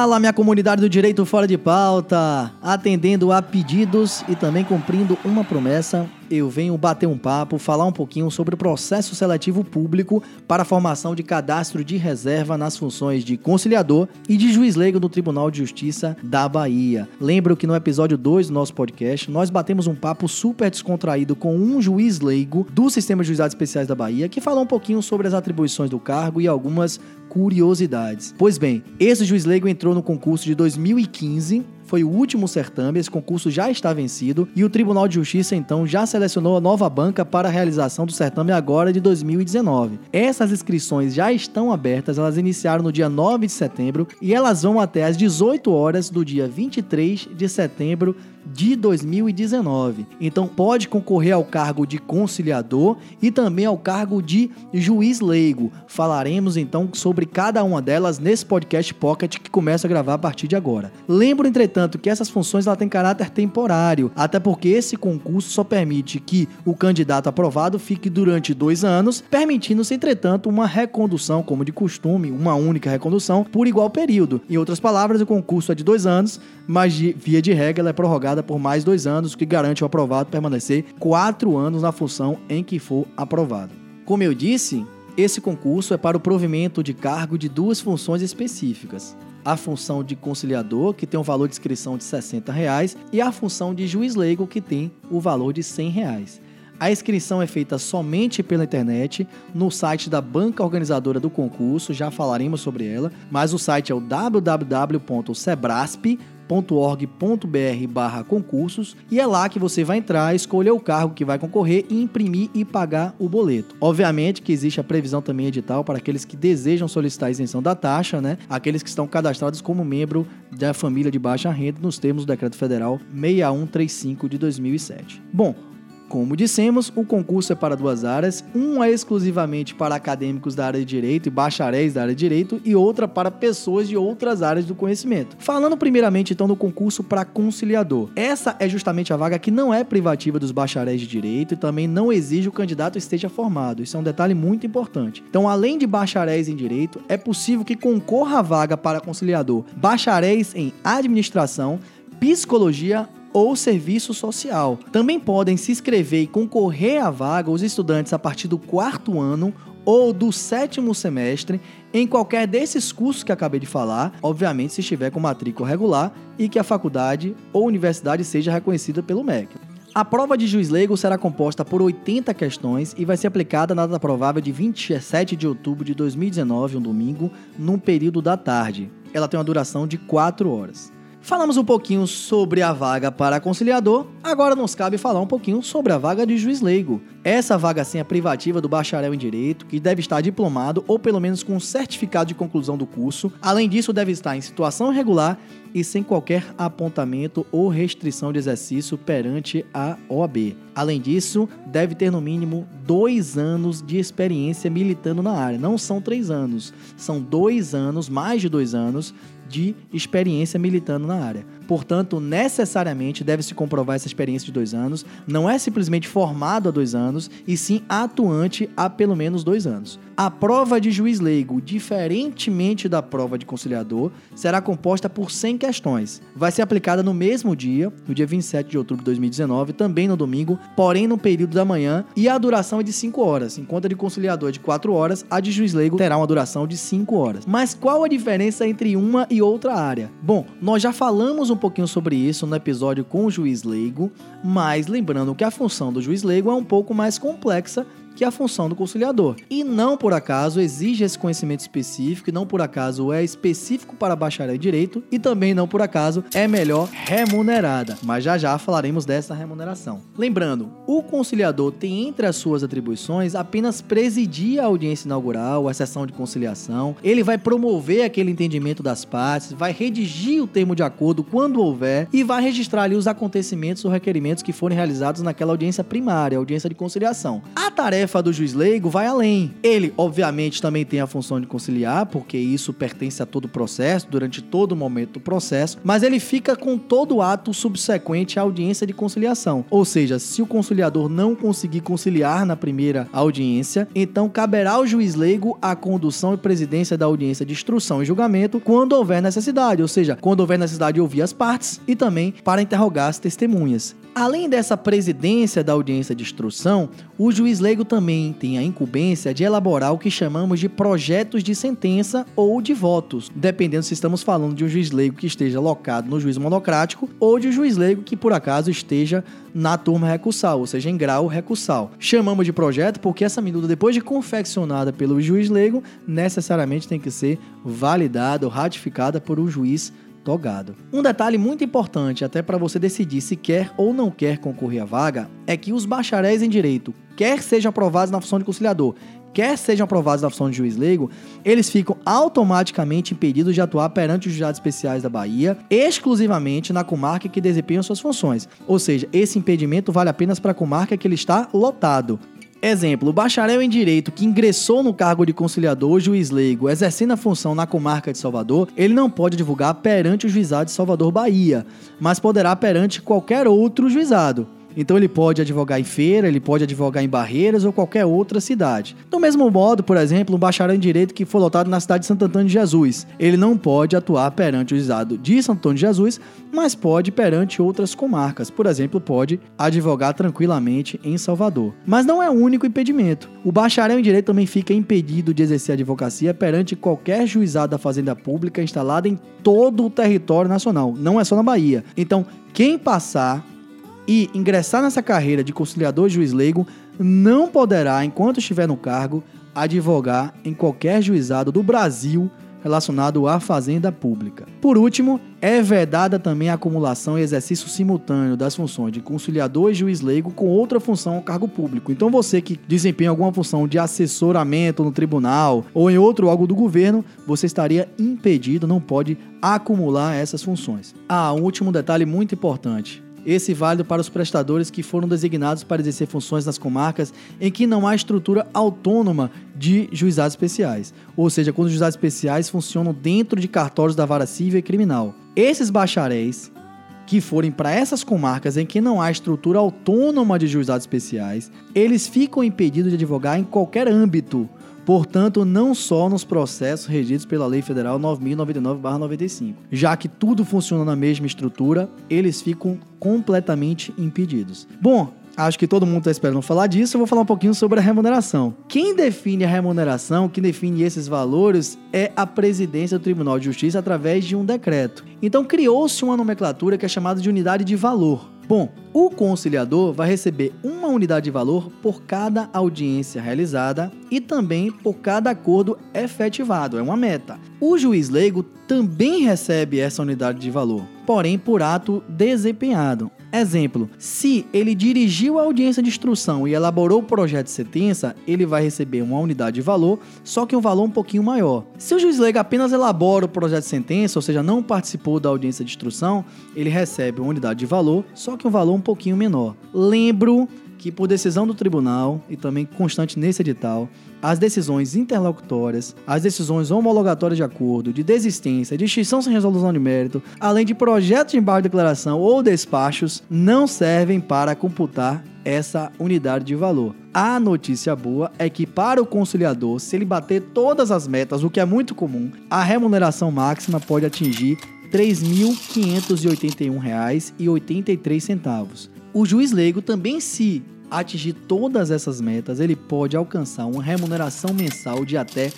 Fala, minha comunidade do Direito Fora de Pauta! Atendendo a pedidos e também cumprindo uma promessa, eu venho bater um papo, falar um pouquinho sobre o processo seletivo público para a formação de cadastro de reserva nas funções de conciliador e de juiz leigo do Tribunal de Justiça da Bahia. Lembro que no episódio 2 do nosso podcast, nós batemos um papo super descontraído com um juiz leigo do Sistema de Juizados Especiais da Bahia, que falou um pouquinho sobre as atribuições do cargo e algumas curiosidades. Pois bem, esse juiz leigo entrou no concurso de 2015 foi o último certame, esse concurso já está vencido e o Tribunal de Justiça então já selecionou a nova banca para a realização do certame agora de 2019. Essas inscrições já estão abertas, elas iniciaram no dia 9 de setembro e elas vão até às 18 horas do dia 23 de setembro de 2019. Então pode concorrer ao cargo de conciliador e também ao cargo de juiz leigo. Falaremos então sobre cada uma delas nesse podcast Pocket que começa a gravar a partir de agora. Lembro, entretanto, que essas funções ela têm caráter temporário, até porque esse concurso só permite que o candidato aprovado fique durante dois anos, permitindo-se, entretanto, uma recondução, como de costume, uma única recondução, por igual período. Em outras palavras, o concurso é de dois anos, mas de, via de regra ela é prorrogada por mais dois anos, o que garante o aprovado permanecer quatro anos na função em que for aprovado. Como eu disse, esse concurso é para o provimento de cargo de duas funções específicas. A função de conciliador, que tem um valor de inscrição de 60 reais, e a função de juiz leigo, que tem o valor de 100 reais. A inscrição é feita somente pela internet no site da banca organizadora do concurso, já falaremos sobre ela, mas o site é o www.sebrasp.com org.br barra concursos e é lá que você vai entrar, escolher o cargo que vai concorrer imprimir e pagar o boleto. Obviamente que existe a previsão também edital para aqueles que desejam solicitar a isenção da taxa, né? Aqueles que estão cadastrados como membro da família de baixa renda nos termos do Decreto Federal 6135 de 2007. Bom, como dissemos, o concurso é para duas áreas, uma é exclusivamente para acadêmicos da área de direito e bacharéis da área de direito e outra para pessoas de outras áreas do conhecimento. Falando primeiramente então do concurso para conciliador. Essa é justamente a vaga que não é privativa dos bacharéis de direito e também não exige o candidato esteja formado. Isso é um detalhe muito importante. Então, além de bacharéis em direito, é possível que concorra a vaga para conciliador bacharéis em administração, psicologia ou serviço social. Também podem se inscrever e concorrer à vaga os estudantes a partir do quarto ano ou do sétimo semestre em qualquer desses cursos que acabei de falar, obviamente se estiver com matrícula regular e que a faculdade ou universidade seja reconhecida pelo MEC. A prova de juiz leigo será composta por 80 questões e vai ser aplicada na data provável de 27 de outubro de 2019, um domingo, num período da tarde. Ela tem uma duração de 4 horas. Falamos um pouquinho sobre a vaga para conciliador, agora nos cabe falar um pouquinho sobre a vaga de juiz leigo. Essa vaga sim é privativa do bacharel em direito, que deve estar diplomado ou pelo menos com certificado de conclusão do curso. Além disso, deve estar em situação regular e sem qualquer apontamento ou restrição de exercício perante a OAB. Além disso, deve ter no mínimo dois anos de experiência militando na área. Não são três anos, são dois anos, mais de dois anos de experiência militando na área. Portanto, necessariamente deve-se comprovar essa experiência de dois anos. Não é simplesmente formado há dois anos, e sim atuante há pelo menos dois anos. A prova de juiz leigo, diferentemente da prova de conciliador, será composta por 100 questões. Vai ser aplicada no mesmo dia, no dia 27 de outubro de 2019, também no domingo, porém no período da manhã, e a duração é de 5 horas. Enquanto a de conciliador é de 4 horas, a de juiz leigo terá uma duração de 5 horas. Mas qual a diferença entre uma e outra área? Bom, nós já falamos um pouquinho sobre isso no episódio com o juiz leigo, mas lembrando que a função do juiz leigo é um pouco mais complexa que é a função do conciliador. E não por acaso exige esse conhecimento específico, e não por acaso é específico para bacharel em direito, e também não por acaso é melhor remunerada. Mas já já falaremos dessa remuneração. Lembrando, o conciliador tem entre as suas atribuições apenas presidir a audiência inaugural, a sessão de conciliação, ele vai promover aquele entendimento das partes, vai redigir o termo de acordo quando houver e vai registrar ali os acontecimentos ou requerimentos que forem realizados naquela audiência primária, audiência de conciliação. A tarefa tarefa do juiz leigo vai além. Ele, obviamente, também tem a função de conciliar, porque isso pertence a todo o processo, durante todo o momento do processo, mas ele fica com todo o ato subsequente à audiência de conciliação. Ou seja, se o conciliador não conseguir conciliar na primeira audiência, então caberá ao juiz leigo a condução e presidência da audiência de instrução e julgamento quando houver necessidade, ou seja, quando houver necessidade de ouvir as partes e também para interrogar as testemunhas. Além dessa presidência da audiência de instrução, o juiz leigo também tem a incumbência de elaborar o que chamamos de projetos de sentença ou de votos, dependendo se estamos falando de um juiz leigo que esteja locado no juiz monocrático ou de um juiz leigo que por acaso esteja na turma recursal, ou seja, em grau recursal. Chamamos de projeto porque essa minuta, depois de confeccionada pelo juiz leigo, necessariamente tem que ser validada ou ratificada por um juiz togado. Um detalhe muito importante, até para você decidir se quer ou não quer concorrer à vaga, é que os bacharéis em direito, quer sejam aprovados na função de conciliador, quer sejam aprovados na função de juiz leigo, eles ficam automaticamente impedidos de atuar perante os juizados especiais da Bahia, exclusivamente na comarca que desempenham suas funções. Ou seja, esse impedimento vale apenas para a comarca que ele está lotado. Exemplo, o bacharel em direito que ingressou no cargo de conciliador ou juiz leigo, exercendo a função na comarca de Salvador, ele não pode divulgar perante o juizado de Salvador, Bahia, mas poderá perante qualquer outro juizado. Então ele pode advogar em feira, ele pode advogar em Barreiras ou qualquer outra cidade. Do mesmo modo, por exemplo, um bacharel em direito que for lotado na cidade de Santo Antônio de Jesus, ele não pode atuar perante o juizado de Santo Antônio de Jesus, mas pode perante outras comarcas. Por exemplo, pode advogar tranquilamente em Salvador. Mas não é o único impedimento. O bacharel em direito também fica impedido de exercer advocacia perante qualquer juizado da fazenda pública instalado em todo o território nacional, não é só na Bahia. Então, quem passar e ingressar nessa carreira de conciliador juiz leigo não poderá, enquanto estiver no cargo, advogar em qualquer juizado do Brasil relacionado à fazenda pública. Por último, é vedada também a acumulação e exercício simultâneo das funções de conciliador e juiz leigo com outra função ao cargo público. Então você que desempenha alguma função de assessoramento no tribunal ou em outro órgão do governo, você estaria impedido, não pode acumular essas funções. Ah, um último detalhe muito importante. Esse válido para os prestadores que foram designados para exercer funções nas comarcas em que não há estrutura autônoma de juizados especiais, ou seja, quando os juizados especiais funcionam dentro de cartórios da vara civil e criminal. Esses bacharéis que forem para essas comarcas em que não há estrutura autônoma de juizados especiais, eles ficam impedidos de advogar em qualquer âmbito, portanto, não só nos processos regidos pela Lei Federal 9099-95. Já que tudo funciona na mesma estrutura, eles ficam completamente impedidos. Bom, Acho que todo mundo está esperando falar disso. Eu vou falar um pouquinho sobre a remuneração. Quem define a remuneração, quem define esses valores, é a presidência do Tribunal de Justiça através de um decreto. Então criou-se uma nomenclatura que é chamada de unidade de valor. Bom, o conciliador vai receber uma unidade de valor por cada audiência realizada e também por cada acordo efetivado, é uma meta. O juiz leigo também recebe essa unidade de valor, porém por ato desempenhado. Exemplo: se ele dirigiu a audiência de instrução e elaborou o projeto de sentença, ele vai receber uma unidade de valor, só que um valor um pouquinho maior. Se o juiz leigo apenas elabora o projeto de sentença, ou seja, não participou da audiência de instrução, ele recebe uma unidade de valor, só que um valor um pouquinho menor. Lembro que, por decisão do tribunal e também constante nesse edital, as decisões interlocutórias, as decisões homologatórias de acordo, de desistência, de extinção sem resolução de mérito, além de projetos de embargo de declaração ou despachos, não servem para computar essa unidade de valor. A notícia boa é que para o conciliador, se ele bater todas as metas, o que é muito comum, a remuneração máxima pode atingir R$ 3.581,83 o juiz leigo também se atingir todas essas metas, ele pode alcançar uma remuneração mensal de até R$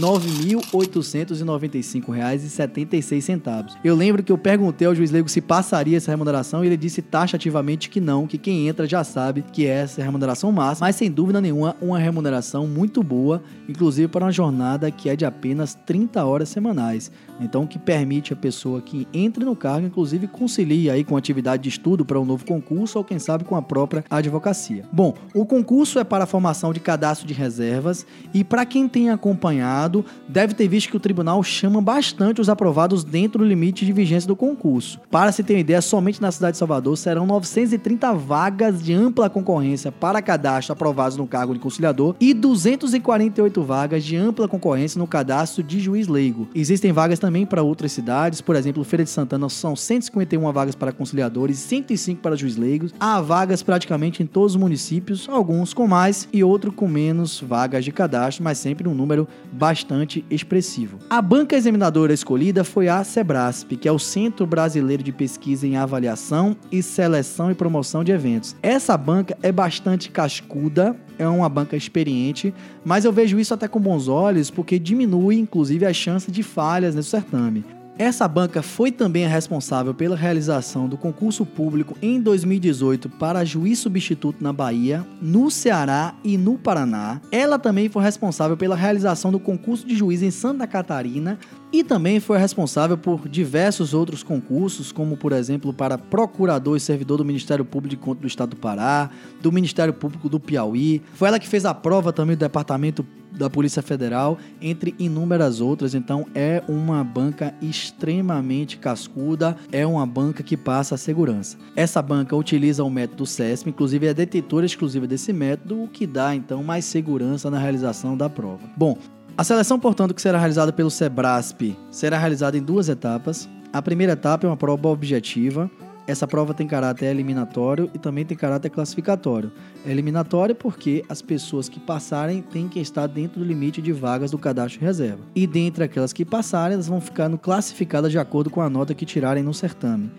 9.895,76. Eu lembro que eu perguntei ao juiz leigo se passaria essa remuneração e ele disse taxativamente que não, que quem entra já sabe que é essa remuneração máxima, mas sem dúvida nenhuma uma remuneração muito boa, inclusive para uma jornada que é de apenas 30 horas semanais. Então, que permite a pessoa que entre no cargo, inclusive concilie aí com atividade de estudo para um novo concurso ou quem sabe com a própria advocacia. Bom, o concurso é para a formação de cadastro de reservas e para quem tem acompanhado, deve ter visto que o tribunal chama bastante os aprovados dentro do limite de vigência do concurso. Para se ter uma ideia, somente na cidade de Salvador serão 930 vagas de ampla concorrência para cadastro aprovados no cargo de conciliador e 248 vagas de ampla concorrência no cadastro de juiz leigo. Existem vagas também para outras cidades, por exemplo, Feira de Santana são 151 vagas para conciliadores e 105 para juiz leigos. Há vagas praticamente em todos os municípios, alguns com mais e outros com menos vagas de cadastro, mas sempre um número bastante expressivo. A banca examinadora escolhida foi a Sebrasp, que é o Centro Brasileiro de Pesquisa em Avaliação e Seleção e Promoção de Eventos. Essa banca é bastante cascuda, é uma banca experiente, mas eu vejo isso até com bons olhos porque diminui inclusive a chance de falhas nesse certame. Essa banca foi também a responsável pela realização do concurso público em 2018 para juiz substituto na Bahia, no Ceará e no Paraná. Ela também foi responsável pela realização do concurso de juiz em Santa Catarina e também foi responsável por diversos outros concursos, como por exemplo para procurador e servidor do Ministério Público do Estado do Pará, do Ministério Público do Piauí. Foi ela que fez a prova também do Departamento da Polícia Federal, entre inúmeras outras. Então é uma banca extremamente cascuda, é uma banca que passa a segurança. Essa banca utiliza o método CESP, inclusive é detetora exclusiva desse método, o que dá então mais segurança na realização da prova. Bom, a seleção, portanto, que será realizada pelo Sebrasp, será realizada em duas etapas. A primeira etapa é uma prova objetiva, essa prova tem caráter eliminatório e também tem caráter classificatório. É eliminatório porque as pessoas que passarem têm que estar dentro do limite de vagas do cadastro de reserva. E dentre aquelas que passarem, elas vão ficar classificadas de acordo com a nota que tirarem no certame.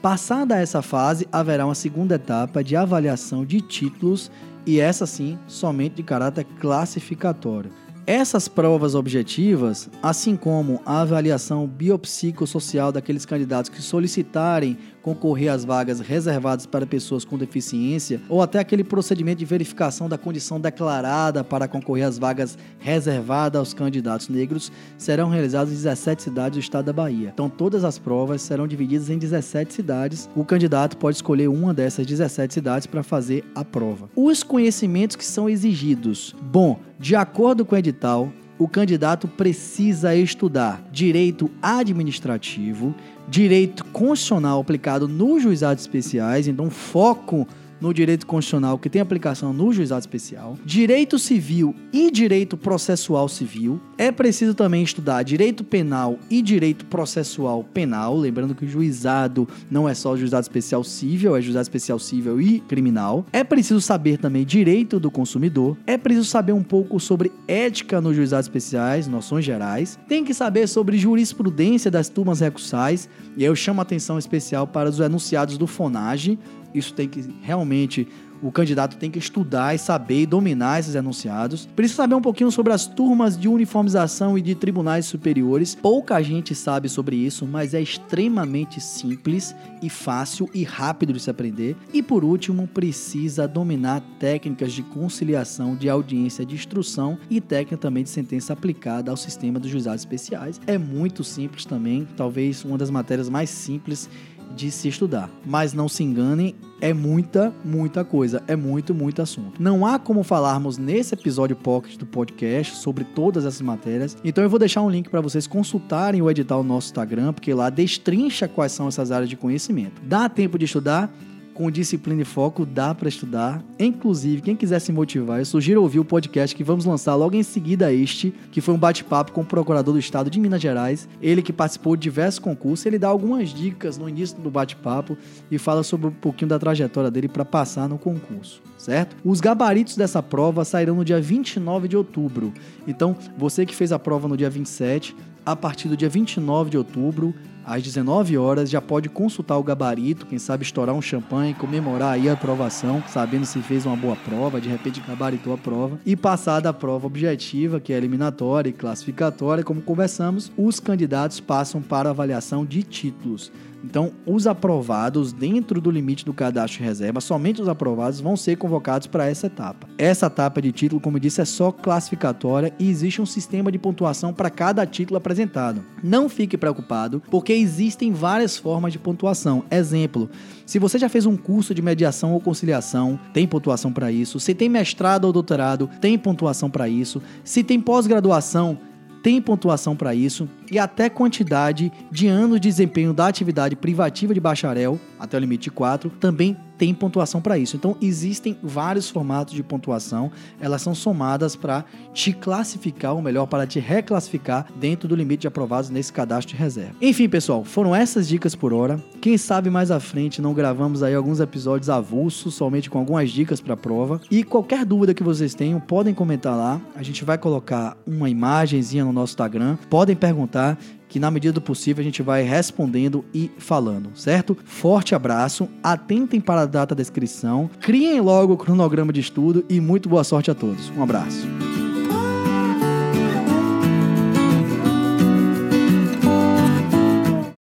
Passada essa fase, haverá uma segunda etapa de avaliação de títulos e essa sim somente de caráter classificatório. Essas provas objetivas, assim como a avaliação biopsicossocial daqueles candidatos que solicitarem concorrer às vagas reservadas para pessoas com deficiência, ou até aquele procedimento de verificação da condição declarada para concorrer às vagas reservadas aos candidatos negros, serão realizados em 17 cidades do estado da Bahia. Então, todas as provas serão divididas em 17 cidades. O candidato pode escolher uma dessas 17 cidades para fazer a prova. Os conhecimentos que são exigidos. Bom, de acordo com o edital, o candidato precisa estudar direito administrativo, direito constitucional aplicado nos juizados especiais, então foco no direito constitucional que tem aplicação no juizado especial, direito civil e direito processual civil. É preciso também estudar direito penal e direito processual penal, lembrando que o juizado não é só juizado especial civil, é juizado especial civil e criminal. É preciso saber também direito do consumidor. É preciso saber um pouco sobre ética nos juizados especiais, noções gerais. Tem que saber sobre jurisprudência das turmas recursais, e eu chamo atenção especial para os enunciados do FONAGE, isso tem que realmente o candidato tem que estudar e saber e dominar esses enunciados. Precisa saber um pouquinho sobre as turmas de uniformização e de tribunais superiores. Pouca gente sabe sobre isso, mas é extremamente simples e fácil e rápido de se aprender. E por último, precisa dominar técnicas de conciliação, de audiência de instrução e técnica também de sentença aplicada ao sistema dos juizados especiais. É muito simples também, talvez uma das matérias mais simples de se estudar. Mas não se enganem, é muita, muita coisa, é muito, muito assunto. Não há como falarmos nesse episódio pocket do podcast sobre todas essas matérias, então eu vou deixar um link para vocês consultarem o edital no nosso Instagram, porque lá destrincha quais são essas áreas de conhecimento. Dá tempo de estudar? Com disciplina e foco, dá para estudar. Inclusive, quem quiser se motivar, eu sugiro ouvir o podcast que vamos lançar logo em seguida a este, que foi um bate-papo com o procurador do estado de Minas Gerais, ele que participou de diversos concursos, ele dá algumas dicas no início do bate-papo e fala sobre um pouquinho da trajetória dele para passar no concurso, certo? Os gabaritos dessa prova sairão no dia 29 de outubro. Então, você que fez a prova no dia 27, a partir do dia 29 de outubro, às 19 horas, já pode consultar o gabarito, quem sabe estourar um champanhe, comemorar aí a aprovação, sabendo se fez uma boa prova, de repente gabaritou a prova, e passar da prova objetiva, que é eliminatória e classificatória, como conversamos, os candidatos passam para avaliação de títulos. Então, os aprovados dentro do limite do cadastro de reserva, somente os aprovados vão ser convocados para essa etapa. Essa etapa de título, como eu disse, é só classificatória e existe um sistema de pontuação para cada título apresentado. Não fique preocupado, porque existem várias formas de pontuação. Exemplo, se você já fez um curso de mediação ou conciliação, tem pontuação para isso. Se tem mestrado ou doutorado, tem pontuação para isso. Se tem pós-graduação, tem pontuação para isso e até quantidade de anos de desempenho da atividade privativa de bacharel, até o limite de 4, também tem pontuação para isso. Então, existem vários formatos de pontuação, elas são somadas para te classificar, ou melhor, para te reclassificar dentro do limite de aprovados nesse cadastro de reserva. Enfim, pessoal, foram essas dicas por hora. Quem sabe mais à frente não gravamos aí alguns episódios avulsos, somente com algumas dicas para a prova. E qualquer dúvida que vocês tenham, podem comentar lá. A gente vai colocar uma imagenzinha no nosso Instagram. Podem perguntar que na medida do possível a gente vai respondendo e falando, certo? Forte abraço, atentem para a data da inscrição, criem logo o cronograma de estudo e muito boa sorte a todos. Um abraço.